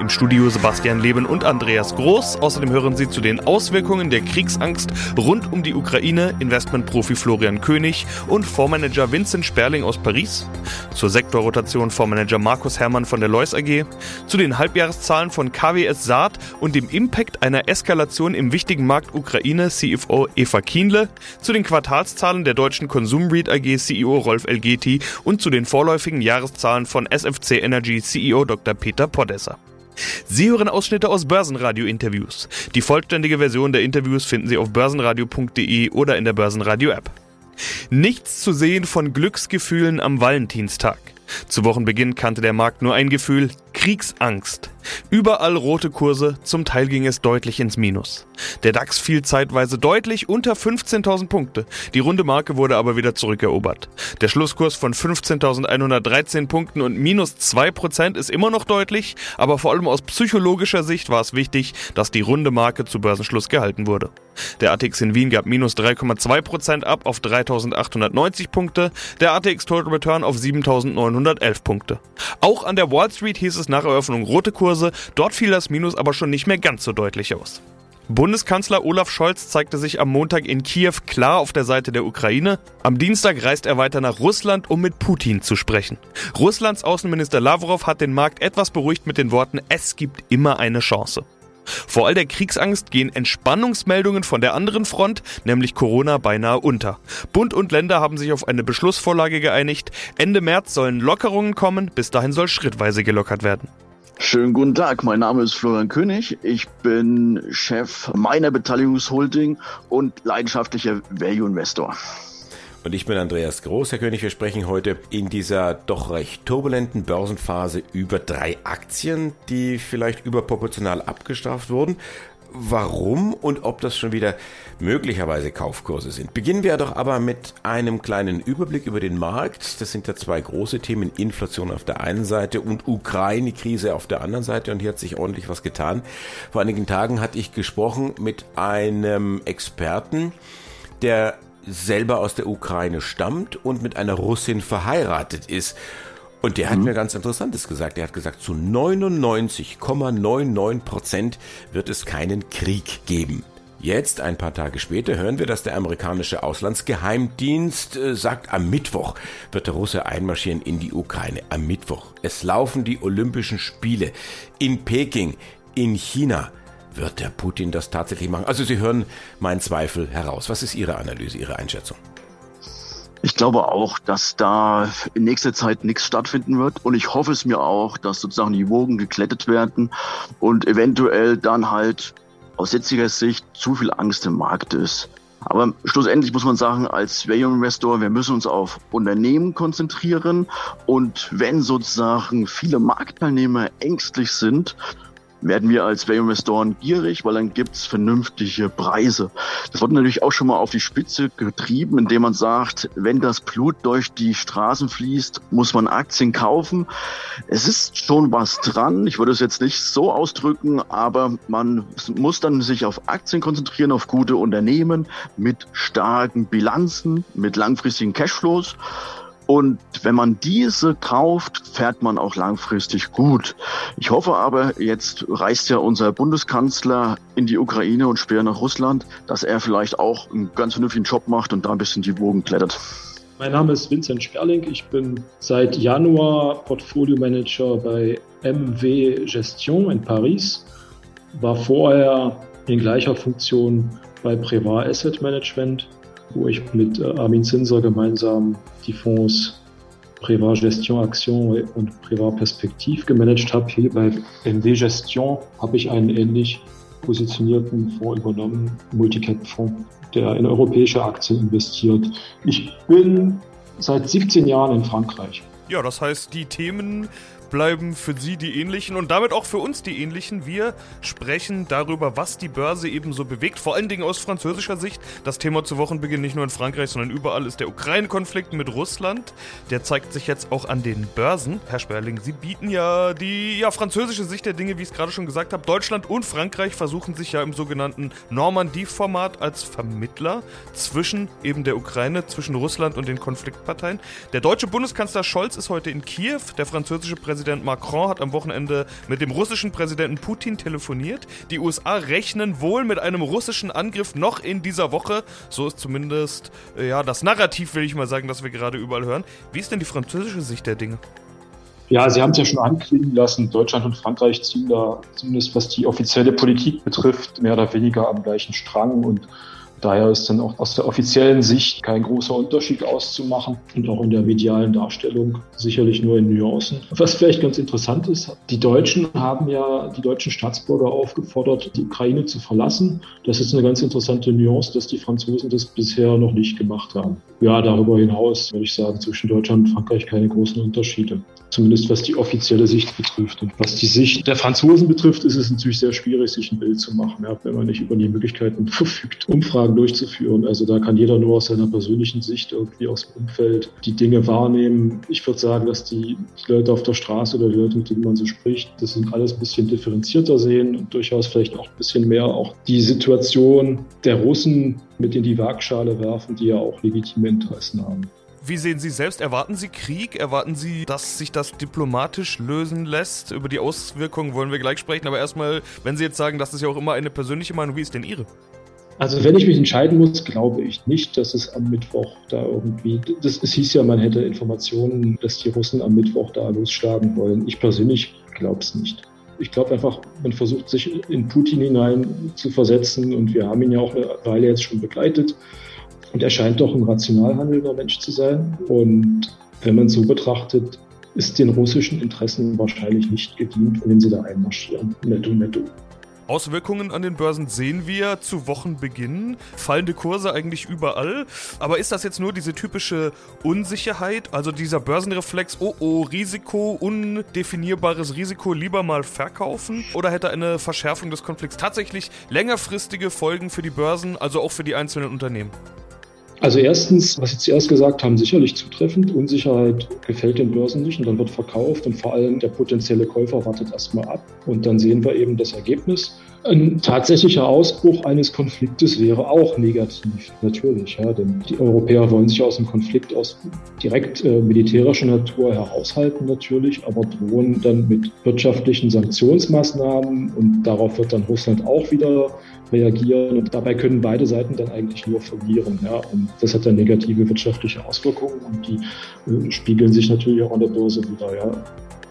Im Studio Sebastian Leben und Andreas Groß. Außerdem hören Sie zu den Auswirkungen der Kriegsangst rund um die Ukraine Investmentprofi Florian König und Fondsmanager Vincent Sperling aus Paris. Zur Sektorrotation Fondsmanager Markus Hermann von der Lois AG. Zu den Halbjahreszahlen von KWS Saat und dem Impact einer Eskalation im wichtigen Markt Ukraine CFO Eva Kienle. Zu den Quartalszahlen der deutschen Konsumread AG CEO Rolf Elgeti und zu den vorläufigen Jahreszahlen von SFC Energy CEO Dr. Peter Podesser. Sie hören Ausschnitte aus Börsenradio-Interviews. Die vollständige Version der Interviews finden Sie auf börsenradio.de oder in der Börsenradio-App. Nichts zu sehen von Glücksgefühlen am Valentinstag. Zu Wochenbeginn kannte der Markt nur ein Gefühl, Kriegsangst. Überall rote Kurse, zum Teil ging es deutlich ins Minus. Der DAX fiel zeitweise deutlich unter 15.000 Punkte. Die runde Marke wurde aber wieder zurückerobert. Der Schlusskurs von 15.113 Punkten und minus 2% ist immer noch deutlich, aber vor allem aus psychologischer Sicht war es wichtig, dass die runde Marke zu Börsenschluss gehalten wurde. Der ATX in Wien gab minus 3,2% ab auf 3.890 Punkte, der ATX Total Return auf 7.911 Punkte. Auch an der Wall Street hieß es nach Eröffnung rote Kurse, dort fiel das Minus aber schon nicht mehr ganz so deutlich aus. Bundeskanzler Olaf Scholz zeigte sich am Montag in Kiew klar auf der Seite der Ukraine. Am Dienstag reist er weiter nach Russland, um mit Putin zu sprechen. Russlands Außenminister Lavrov hat den Markt etwas beruhigt mit den Worten, es gibt immer eine Chance. Vor all der Kriegsangst gehen Entspannungsmeldungen von der anderen Front, nämlich Corona, beinahe unter. Bund und Länder haben sich auf eine Beschlussvorlage geeinigt. Ende März sollen Lockerungen kommen, bis dahin soll schrittweise gelockert werden. Schönen guten Tag, mein Name ist Florian König. Ich bin Chef meiner Beteiligungsholding und leidenschaftlicher Value Investor. Und ich bin Andreas Groß, Herr König. Wir sprechen heute in dieser doch recht turbulenten Börsenphase über drei Aktien, die vielleicht überproportional abgestraft wurden. Warum und ob das schon wieder möglicherweise Kaufkurse sind. Beginnen wir doch aber mit einem kleinen Überblick über den Markt. Das sind ja zwei große Themen, Inflation auf der einen Seite und Ukraine-Krise auf der anderen Seite. Und hier hat sich ordentlich was getan. Vor einigen Tagen hatte ich gesprochen mit einem Experten, der selber aus der Ukraine stammt und mit einer Russin verheiratet ist. Und der hat mhm. mir ganz Interessantes gesagt. Er hat gesagt, zu 99,99 Prozent wird es keinen Krieg geben. Jetzt, ein paar Tage später, hören wir, dass der amerikanische Auslandsgeheimdienst äh, sagt, am Mittwoch wird der Russe einmarschieren in die Ukraine. Am Mittwoch. Es laufen die Olympischen Spiele in Peking, in China. Wird der Putin das tatsächlich machen? Also Sie hören meinen Zweifel heraus. Was ist Ihre Analyse, Ihre Einschätzung? Ich glaube auch, dass da in nächster Zeit nichts stattfinden wird. Und ich hoffe es mir auch, dass sozusagen die Wogen geklettet werden und eventuell dann halt aus jetziger Sicht zu viel Angst im Markt ist. Aber schlussendlich muss man sagen, als Value Investor, wir müssen uns auf Unternehmen konzentrieren. Und wenn sozusagen viele Marktteilnehmer ängstlich sind, werden wir als Value-Investoren gierig, weil dann gibt's vernünftige Preise. Das wird natürlich auch schon mal auf die Spitze getrieben, indem man sagt, wenn das Blut durch die Straßen fließt, muss man Aktien kaufen. Es ist schon was dran. Ich würde es jetzt nicht so ausdrücken, aber man muss dann sich auf Aktien konzentrieren, auf gute Unternehmen mit starken Bilanzen, mit langfristigen Cashflows. Und wenn man diese kauft, fährt man auch langfristig gut. Ich hoffe aber, jetzt reist ja unser Bundeskanzler in die Ukraine und später nach Russland, dass er vielleicht auch einen ganz vernünftigen Job macht und da ein bisschen die Wogen klettert. Mein Name ist Vincent Sperling. Ich bin seit Januar Portfolio Manager bei MW Gestion in Paris. War vorher in gleicher Funktion bei Privat Asset Management wo ich mit äh, Armin Zinser gemeinsam die Fonds Privat Gestion Action und Privat Perspektiv gemanagt habe. Hier bei MW Gestion habe ich einen ähnlich positionierten Fonds übernommen, Multicap-Fonds, der in europäische Aktien investiert. Ich bin seit 17 Jahren in Frankreich. Ja, das heißt, die Themen bleiben für Sie die ähnlichen und damit auch für uns die ähnlichen. Wir sprechen darüber, was die Börse eben so bewegt, vor allen Dingen aus französischer Sicht. Das Thema zu Wochenbeginn nicht nur in Frankreich, sondern überall ist der Ukraine-Konflikt mit Russland. Der zeigt sich jetzt auch an den Börsen. Herr Sperling, Sie bieten ja die ja, französische Sicht der Dinge, wie ich es gerade schon gesagt habe. Deutschland und Frankreich versuchen sich ja im sogenannten Normandie-Format als Vermittler zwischen eben der Ukraine, zwischen Russland und den Konfliktparteien. Der deutsche Bundeskanzler Scholz ist heute in Kiew. Der französische Präsident Macron hat am Wochenende mit dem russischen Präsidenten Putin telefoniert. Die USA rechnen wohl mit einem russischen Angriff noch in dieser Woche. So ist zumindest äh, ja das Narrativ, will ich mal sagen, das wir gerade überall hören. Wie ist denn die französische Sicht der Dinge? Ja, Sie haben es ja schon anklingen lassen. Deutschland und Frankreich ziehen da zumindest was die offizielle Politik betrifft, mehr oder weniger am gleichen Strang und Daher ist dann auch aus der offiziellen Sicht kein großer Unterschied auszumachen und auch in der medialen Darstellung sicherlich nur in Nuancen. Was vielleicht ganz interessant ist, die Deutschen haben ja die deutschen Staatsbürger aufgefordert, die Ukraine zu verlassen. Das ist eine ganz interessante Nuance, dass die Franzosen das bisher noch nicht gemacht haben. Ja, darüber hinaus würde ich sagen, zwischen Deutschland und Frankreich keine großen Unterschiede. Zumindest was die offizielle Sicht betrifft. Und was die Sicht der Franzosen betrifft, ist es natürlich sehr schwierig, sich ein Bild zu machen, ja, wenn man nicht über die Möglichkeiten verfügt, Umfragen durchzuführen. Also da kann jeder nur aus seiner persönlichen Sicht irgendwie aus dem Umfeld die Dinge wahrnehmen. Ich würde sagen, dass die, die Leute auf der Straße oder die Leute, mit denen man so spricht, das sind alles ein bisschen differenzierter sehen und durchaus vielleicht auch ein bisschen mehr auch die Situation der Russen mit in die Waagschale werfen, die ja auch legitime Interessen haben. Wie sehen Sie selbst? Erwarten Sie Krieg? Erwarten Sie, dass sich das diplomatisch lösen lässt? Über die Auswirkungen wollen wir gleich sprechen. Aber erstmal, wenn Sie jetzt sagen, das ist ja auch immer eine persönliche Meinung, wie ist denn Ihre? Also wenn ich mich entscheiden muss, glaube ich nicht, dass es am Mittwoch da irgendwie, das, es hieß ja, man hätte Informationen, dass die Russen am Mittwoch da losschlagen wollen. Ich persönlich glaube es nicht. Ich glaube einfach, man versucht sich in Putin hinein zu versetzen und wir haben ihn ja auch eine Weile jetzt schon begleitet. Und er scheint doch ein rational handelnder Mensch zu sein. Und wenn man es so betrachtet, ist den russischen Interessen wahrscheinlich nicht gedient, wenn sie da einmarschieren. Netto, netto. Auswirkungen an den Börsen sehen wir zu Wochenbeginn. Fallende Kurse eigentlich überall. Aber ist das jetzt nur diese typische Unsicherheit, also dieser Börsenreflex, oh oh, Risiko, undefinierbares Risiko, lieber mal verkaufen? Oder hätte eine Verschärfung des Konflikts tatsächlich längerfristige Folgen für die Börsen, also auch für die einzelnen Unternehmen? Also erstens, was Sie zuerst gesagt haben, sicherlich zutreffend. Unsicherheit gefällt den Börsen nicht und dann wird verkauft und vor allem der potenzielle Käufer wartet erstmal ab und dann sehen wir eben das Ergebnis. Ein tatsächlicher Ausbruch eines Konfliktes wäre auch negativ, natürlich. Ja, denn die Europäer wollen sich aus dem Konflikt aus direkt äh, militärischer Natur heraushalten, natürlich, aber drohen dann mit wirtschaftlichen Sanktionsmaßnahmen und darauf wird dann Russland auch wieder reagieren. Und dabei können beide Seiten dann eigentlich nur verlieren. Ja. Und das hat dann negative wirtschaftliche Auswirkungen und die äh, spiegeln sich natürlich auch an der Börse wieder. Ja.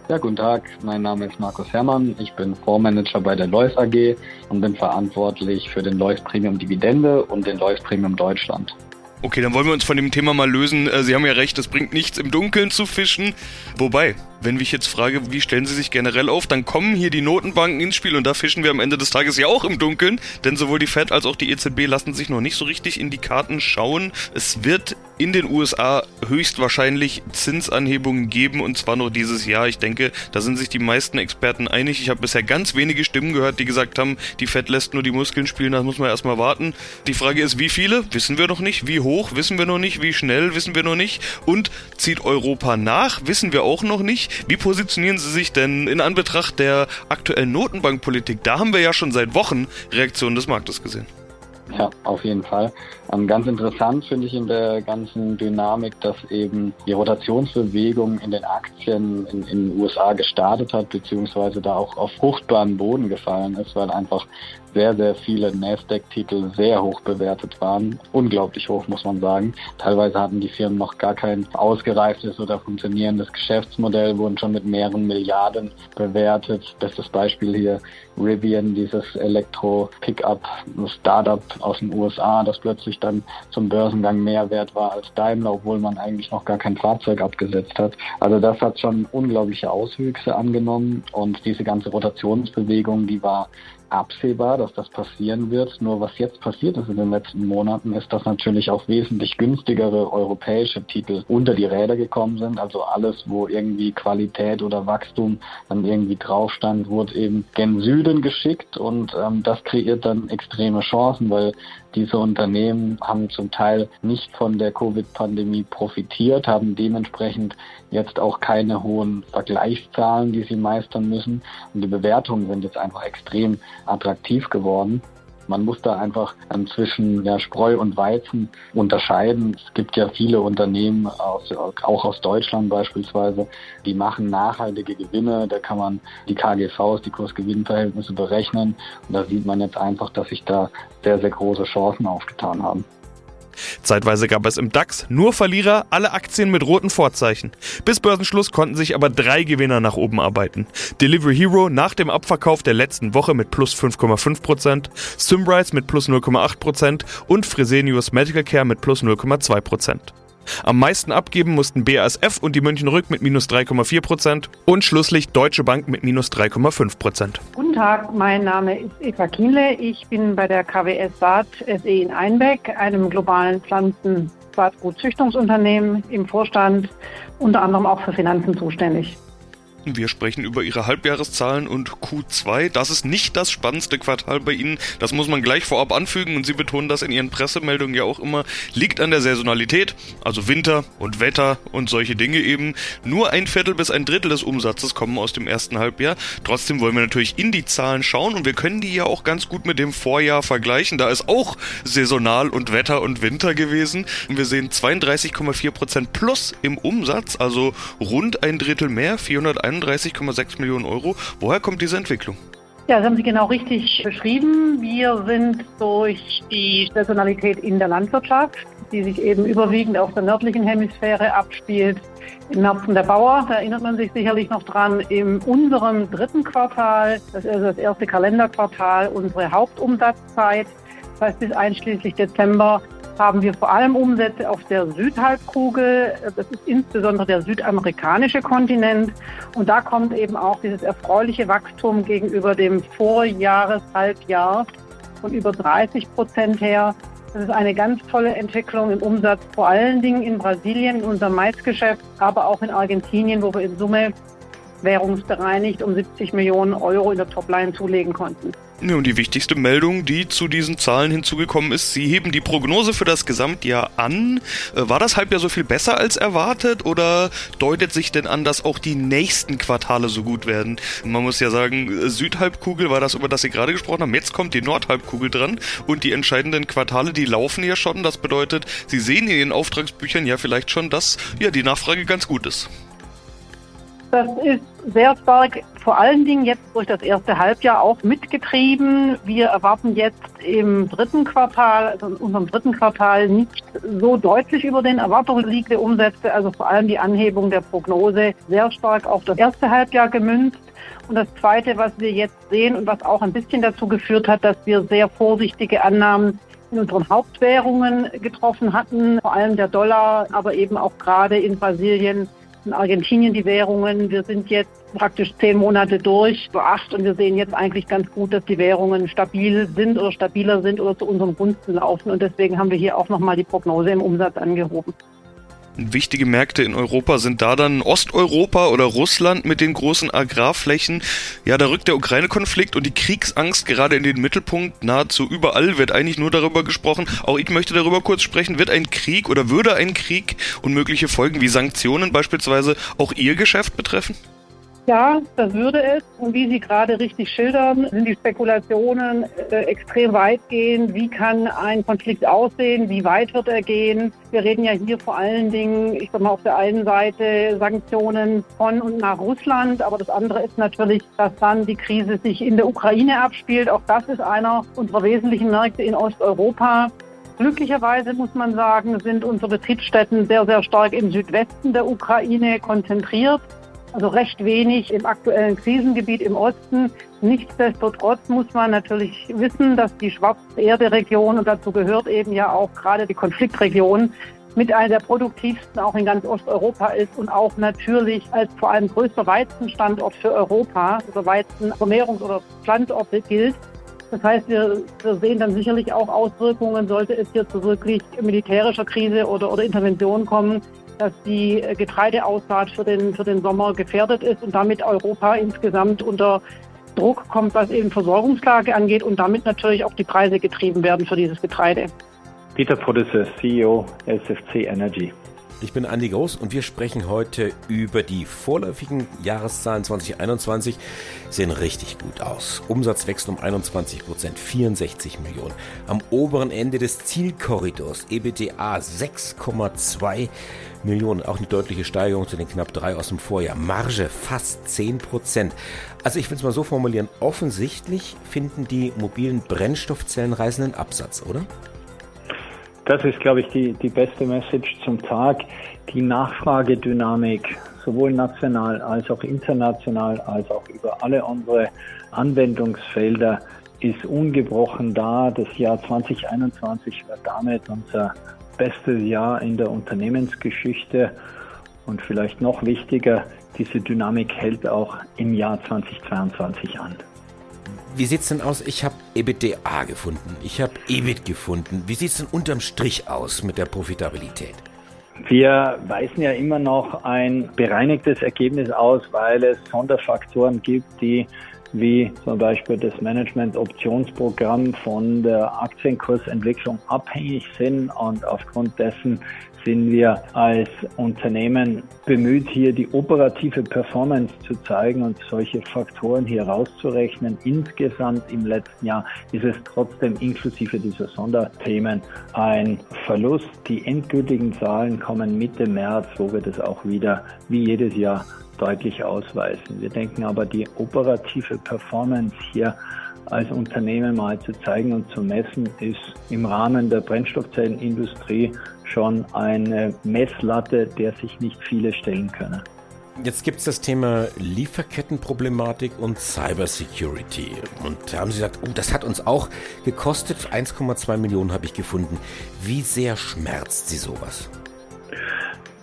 Ja, guten Tag. Mein Name ist Markus Herrmann. Ich bin Fondsmanager bei der Lois AG und bin verantwortlich für den Lois Premium Dividende und den Lois Premium Deutschland. Okay, dann wollen wir uns von dem Thema mal lösen. Äh, Sie haben ja recht, es bringt nichts im Dunkeln zu fischen. Wobei, wenn ich jetzt frage, wie stellen Sie sich generell auf, dann kommen hier die Notenbanken ins Spiel und da fischen wir am Ende des Tages ja auch im Dunkeln, denn sowohl die Fed als auch die EZB lassen sich noch nicht so richtig in die Karten schauen. Es wird in den USA höchstwahrscheinlich Zinsanhebungen geben und zwar noch dieses Jahr. Ich denke, da sind sich die meisten Experten einig. Ich habe bisher ganz wenige Stimmen gehört, die gesagt haben, die Fed lässt nur die Muskeln spielen, das muss man erstmal warten. Die Frage ist, wie viele? Wissen wir noch nicht. Wie hoch? Wissen wir noch nicht. Wie schnell? Wissen wir noch nicht. Und zieht Europa nach? Wissen wir auch noch nicht. Wie positionieren Sie sich denn in Anbetracht der aktuellen Notenbankpolitik? Da haben wir ja schon seit Wochen Reaktionen des Marktes gesehen. Ja, auf jeden Fall. Ähm, ganz interessant finde ich in der ganzen Dynamik, dass eben die Rotationsbewegung in den Aktien in, in den USA gestartet hat, beziehungsweise da auch auf fruchtbaren Boden gefallen ist, weil einfach sehr, sehr viele Nasdaq-Titel sehr hoch bewertet waren. Unglaublich hoch, muss man sagen. Teilweise hatten die Firmen noch gar kein ausgereiftes oder funktionierendes Geschäftsmodell, wurden schon mit mehreren Milliarden bewertet. Bestes Beispiel hier Rivian, dieses Elektro-Pickup-Startup aus den USA, das plötzlich dann zum Börsengang mehr wert war als Daimler, obwohl man eigentlich noch gar kein Fahrzeug abgesetzt hat. Also das hat schon unglaubliche Auswüchse angenommen und diese ganze Rotationsbewegung, die war absehbar, dass das passieren wird. Nur was jetzt passiert ist in den letzten Monaten, ist, dass natürlich auch wesentlich günstigere europäische Titel unter die Räder gekommen sind. Also alles, wo irgendwie Qualität oder Wachstum dann irgendwie drauf stand, wurde eben gen Süden geschickt und ähm, das kreiert dann extreme Chancen, weil diese Unternehmen haben zum Teil nicht von der Covid-Pandemie profitiert, haben dementsprechend jetzt auch keine hohen Vergleichszahlen, die sie meistern müssen. Und die Bewertungen sind jetzt einfach extrem attraktiv geworden. Man muss da einfach zwischen ja, Spreu und Weizen unterscheiden. Es gibt ja viele Unternehmen, aus, auch aus Deutschland beispielsweise, die machen nachhaltige Gewinne. Da kann man die KGVs, die Kursgewinnverhältnisse berechnen. Und da sieht man jetzt einfach, dass sich da sehr, sehr große Chancen aufgetan haben. Zeitweise gab es im DAX nur Verlierer, alle Aktien mit roten Vorzeichen. Bis Börsenschluss konnten sich aber drei Gewinner nach oben arbeiten. Delivery Hero nach dem Abverkauf der letzten Woche mit plus 5,5%, Symrise mit plus 0,8% und Fresenius Medical Care mit plus 0,2%. Am meisten abgeben mussten BASF und die München Rück mit minus 3,4 Prozent und schlusslich Deutsche Bank mit minus 3,5 Prozent. Guten Tag, mein Name ist Eva Kienle. Ich bin bei der KWS Saat SE in Einbeck, einem globalen Pflanzen- Saatgutzüchtungsunternehmen im Vorstand, unter anderem auch für Finanzen zuständig. Wir sprechen über Ihre Halbjahreszahlen und Q2. Das ist nicht das spannendste Quartal bei Ihnen. Das muss man gleich vorab anfügen und Sie betonen das in Ihren Pressemeldungen ja auch immer. Liegt an der Saisonalität, also Winter und Wetter und solche Dinge eben. Nur ein Viertel bis ein Drittel des Umsatzes kommen aus dem ersten Halbjahr. Trotzdem wollen wir natürlich in die Zahlen schauen und wir können die ja auch ganz gut mit dem Vorjahr vergleichen. Da ist auch saisonal und Wetter und Winter gewesen. Und wir sehen 32,4% plus im Umsatz, also rund ein Drittel mehr, 431 31,6 Millionen Euro. Woher kommt diese Entwicklung? Ja, das haben Sie genau richtig beschrieben. Wir sind durch die Saisonalität in der Landwirtschaft, die sich eben überwiegend auf der nördlichen Hemisphäre abspielt, im Märzen der Bauer, da erinnert man sich sicherlich noch dran, in unserem dritten Quartal, das ist das erste Kalenderquartal, unsere Hauptumsatzzeit, das heißt bis einschließlich Dezember haben wir vor allem Umsätze auf der Südhalbkugel. Das ist insbesondere der südamerikanische Kontinent. Und da kommt eben auch dieses erfreuliche Wachstum gegenüber dem Vorjahreshalbjahr von über 30 Prozent her. Das ist eine ganz tolle Entwicklung im Umsatz, vor allen Dingen in Brasilien, in unserem Maisgeschäft, aber auch in Argentinien, wo wir in Summe währungsbereinigt um 70 Millionen Euro in der Topline zulegen konnten. Ja, und die wichtigste Meldung, die zu diesen Zahlen hinzugekommen ist, Sie heben die Prognose für das Gesamtjahr an. Äh, war das Halbjahr so viel besser als erwartet oder deutet sich denn an, dass auch die nächsten Quartale so gut werden? Man muss ja sagen, Südhalbkugel war das, über das Sie gerade gesprochen haben. Jetzt kommt die Nordhalbkugel dran und die entscheidenden Quartale, die laufen ja schon. Das bedeutet, Sie sehen in Ihren Auftragsbüchern ja vielleicht schon, dass ja die Nachfrage ganz gut ist. Das ist sehr stark, vor allen Dingen jetzt durch das erste Halbjahr auch mitgetrieben. Wir erwarten jetzt im dritten Quartal, also in unserem dritten Quartal, nicht so deutlich über den Erwartungen liegende Umsätze, also vor allem die Anhebung der Prognose sehr stark auf das erste Halbjahr gemünzt. Und das Zweite, was wir jetzt sehen und was auch ein bisschen dazu geführt hat, dass wir sehr vorsichtige Annahmen in unseren Hauptwährungen getroffen hatten, vor allem der Dollar, aber eben auch gerade in Brasilien in Argentinien die Währungen. Wir sind jetzt praktisch zehn Monate durch, so acht, und wir sehen jetzt eigentlich ganz gut, dass die Währungen stabil sind oder stabiler sind oder zu unseren Gunsten laufen. Und deswegen haben wir hier auch nochmal die Prognose im Umsatz angehoben. Wichtige Märkte in Europa sind da dann Osteuropa oder Russland mit den großen Agrarflächen. Ja, da rückt der Ukraine-Konflikt und die Kriegsangst gerade in den Mittelpunkt. Nahezu überall wird eigentlich nur darüber gesprochen. Auch ich möchte darüber kurz sprechen. Wird ein Krieg oder würde ein Krieg und mögliche Folgen wie Sanktionen beispielsweise auch Ihr Geschäft betreffen? Ja, das würde es. Und wie Sie gerade richtig schildern, sind die Spekulationen äh, extrem weitgehend. Wie kann ein Konflikt aussehen? Wie weit wird er gehen? Wir reden ja hier vor allen Dingen, ich sag mal, auf der einen Seite Sanktionen von und nach Russland. Aber das andere ist natürlich, dass dann die Krise sich in der Ukraine abspielt. Auch das ist einer unserer wesentlichen Märkte in Osteuropa. Glücklicherweise muss man sagen, sind unsere Betriebsstätten sehr, sehr stark im Südwesten der Ukraine konzentriert also recht wenig im aktuellen Krisengebiet im Osten. Nichtsdestotrotz muss man natürlich wissen, dass die Schwarzerde-Region, und dazu gehört eben ja auch gerade die Konfliktregion, mit einer der produktivsten auch in ganz Osteuropa ist und auch natürlich als vor allem größter Weizenstandort für Europa, also Weizenvermehrungs- oder Standorte gilt. Das heißt, wir, wir sehen dann sicherlich auch Auswirkungen, sollte es hier zu wirklich militärischer Krise oder, oder Intervention kommen, dass die Getreideaussaat für den, für den Sommer gefährdet ist und damit Europa insgesamt unter Druck kommt, was eben Versorgungslage angeht und damit natürlich auch die Preise getrieben werden für dieses Getreide. Peter Podesse, CEO SFC Energy. Ich bin Andi Groß und wir sprechen heute über die vorläufigen Jahreszahlen 2021. Sehen richtig gut aus. Umsatz wächst um 21 Prozent, 64 Millionen. Am oberen Ende des Zielkorridors EBTA 6,2 Millionen. Auch eine deutliche Steigerung zu den knapp drei aus dem Vorjahr. Marge fast 10 Prozent. Also ich will es mal so formulieren. Offensichtlich finden die mobilen Brennstoffzellen reißenden Absatz, oder? Das ist, glaube ich, die, die beste Message zum Tag. Die Nachfragedynamik, sowohl national als auch international, als auch über alle unsere Anwendungsfelder, ist ungebrochen da. Das Jahr 2021 war damit unser bestes Jahr in der Unternehmensgeschichte. Und vielleicht noch wichtiger, diese Dynamik hält auch im Jahr 2022 an. Wie sieht's denn aus? Ich habe EBITDA gefunden. Ich habe EBIT gefunden. Wie sieht's denn unterm Strich aus mit der Profitabilität? Wir weisen ja immer noch ein bereinigtes Ergebnis aus, weil es Sonderfaktoren gibt, die wie zum Beispiel das Management-Optionsprogramm von der Aktienkursentwicklung abhängig sind und aufgrund dessen sind wir als Unternehmen bemüht, hier die operative Performance zu zeigen und solche Faktoren hier rauszurechnen. Insgesamt im letzten Jahr ist es trotzdem inklusive dieser Sonderthemen ein Verlust. Die endgültigen Zahlen kommen Mitte März, wo wir das auch wieder wie jedes Jahr deutlich ausweisen. Wir denken aber, die operative Performance hier als Unternehmen mal zu zeigen und zu messen, ist im Rahmen der Brennstoffzellenindustrie schon eine Messlatte, der sich nicht viele stellen können. Jetzt gibt es das Thema Lieferkettenproblematik und Cybersecurity. Und da haben Sie gesagt, oh, das hat uns auch gekostet. 1,2 Millionen habe ich gefunden. Wie sehr schmerzt Sie sowas?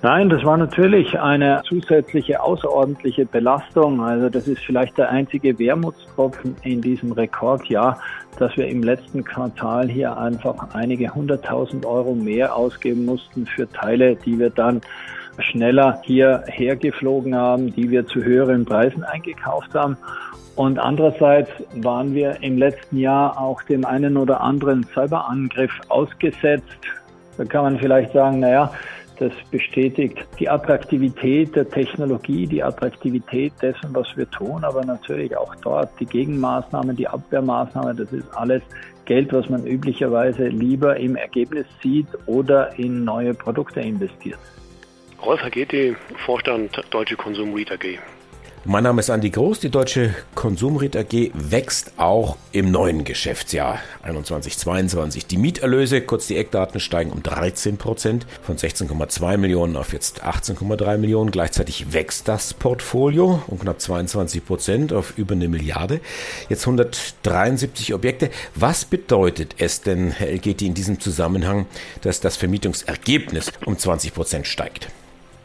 Nein, das war natürlich eine zusätzliche außerordentliche Belastung. Also das ist vielleicht der einzige Wermutstropfen in diesem Rekordjahr, dass wir im letzten Quartal hier einfach einige hunderttausend Euro mehr ausgeben mussten für Teile, die wir dann schneller hierher geflogen haben, die wir zu höheren Preisen eingekauft haben. Und andererseits waren wir im letzten Jahr auch dem einen oder anderen Cyberangriff ausgesetzt. Da kann man vielleicht sagen, naja, das bestätigt die Attraktivität der Technologie, die Attraktivität dessen, was wir tun, aber natürlich auch dort die Gegenmaßnahmen, die Abwehrmaßnahmen, das ist alles Geld, was man üblicherweise lieber im Ergebnis sieht oder in neue Produkte investiert. Rolf Hageti, Vorstand Deutsche Konsum Read AG. Mein Name ist Andi Groß. Die Deutsche Konsumrit AG wächst auch im neuen Geschäftsjahr 21-22. Die Mieterlöse, kurz die Eckdaten, steigen um 13 Prozent von 16,2 Millionen auf jetzt 18,3 Millionen. Gleichzeitig wächst das Portfolio um knapp 22 Prozent auf über eine Milliarde. Jetzt 173 Objekte. Was bedeutet es denn, Herr Elgeti, in diesem Zusammenhang, dass das Vermietungsergebnis um 20 Prozent steigt?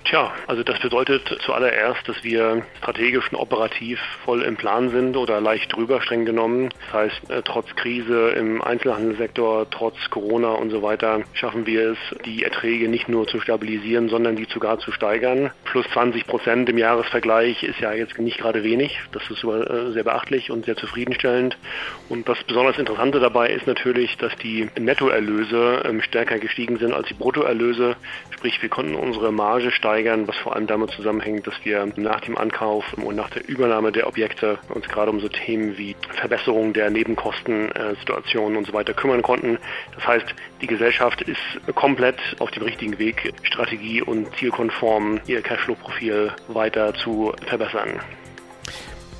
Tja, also das bedeutet zuallererst, dass wir strategisch und operativ voll im Plan sind oder leicht drüber streng genommen. Das heißt, äh, trotz Krise im Einzelhandelssektor, trotz Corona und so weiter, schaffen wir es, die Erträge nicht nur zu stabilisieren, sondern die sogar zu steigern. Plus 20 Prozent im Jahresvergleich ist ja jetzt nicht gerade wenig. Das ist äh, sehr beachtlich und sehr zufriedenstellend. Und das besonders Interessante dabei ist natürlich, dass die Nettoerlöse ähm, stärker gestiegen sind als die Bruttoerlöse. Sprich, wir konnten unsere Marge steigern steigern, was vor allem damit zusammenhängt, dass wir nach dem Ankauf und nach der Übernahme der Objekte uns gerade um so Themen wie Verbesserung der Nebenkostensituationen und so weiter kümmern konnten. Das heißt, die Gesellschaft ist komplett auf dem richtigen Weg, Strategie und zielkonform ihr Cashflow-Profil weiter zu verbessern.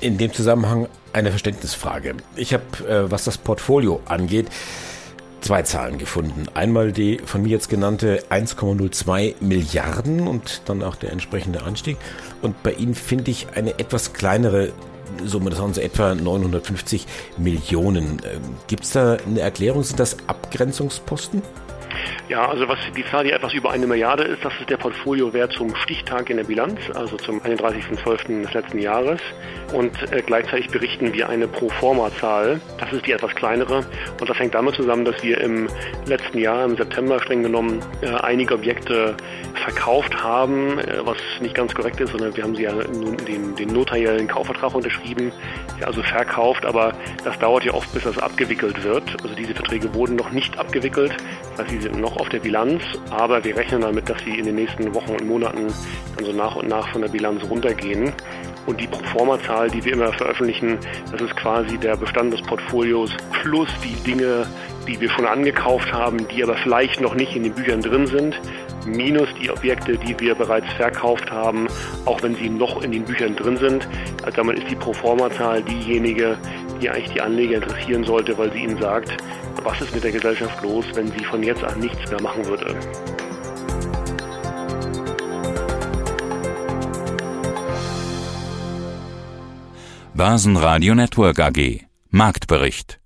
In dem Zusammenhang eine Verständnisfrage. Ich habe, äh, was das Portfolio angeht, zwei Zahlen gefunden. Einmal die von mir jetzt genannte 1,02 Milliarden und dann auch der entsprechende Anstieg. Und bei Ihnen finde ich eine etwas kleinere Summe, das waren so etwa 950 Millionen. Ähm, Gibt es da eine Erklärung? Sind das Abgrenzungsposten? Ja, also was die Zahl, die etwas über eine Milliarde ist, das ist der Portfoliowert zum Stichtag in der Bilanz, also zum 31.12. des letzten Jahres. Und äh, gleichzeitig berichten wir eine Proforma-Zahl, das ist die etwas kleinere. Und das hängt damit zusammen, dass wir im letzten Jahr, im September streng genommen, äh, einige Objekte verkauft haben, äh, was nicht ganz korrekt ist, sondern wir haben sie ja den, den notariellen Kaufvertrag unterschrieben, also verkauft, aber das dauert ja oft, bis das abgewickelt wird. Also diese Verträge wurden noch nicht abgewickelt, das heißt, sie sind noch auf der Bilanz, aber wir rechnen damit, dass sie in den nächsten Wochen und Monaten dann so nach und nach von der Bilanz runtergehen. Und die Proforma-Zahl, die wir immer veröffentlichen, das ist quasi der Bestand des Portfolios plus die Dinge, die wir schon angekauft haben, die aber vielleicht noch nicht in den Büchern drin sind, minus die Objekte, die wir bereits verkauft haben, auch wenn sie noch in den Büchern drin sind. Also damit ist die Proforma-Zahl diejenige, die eigentlich die Anleger interessieren sollte, weil sie ihnen sagt, was ist mit der Gesellschaft los, wenn sie von jetzt an nichts mehr machen würde. Börsenradio Network AG Marktbericht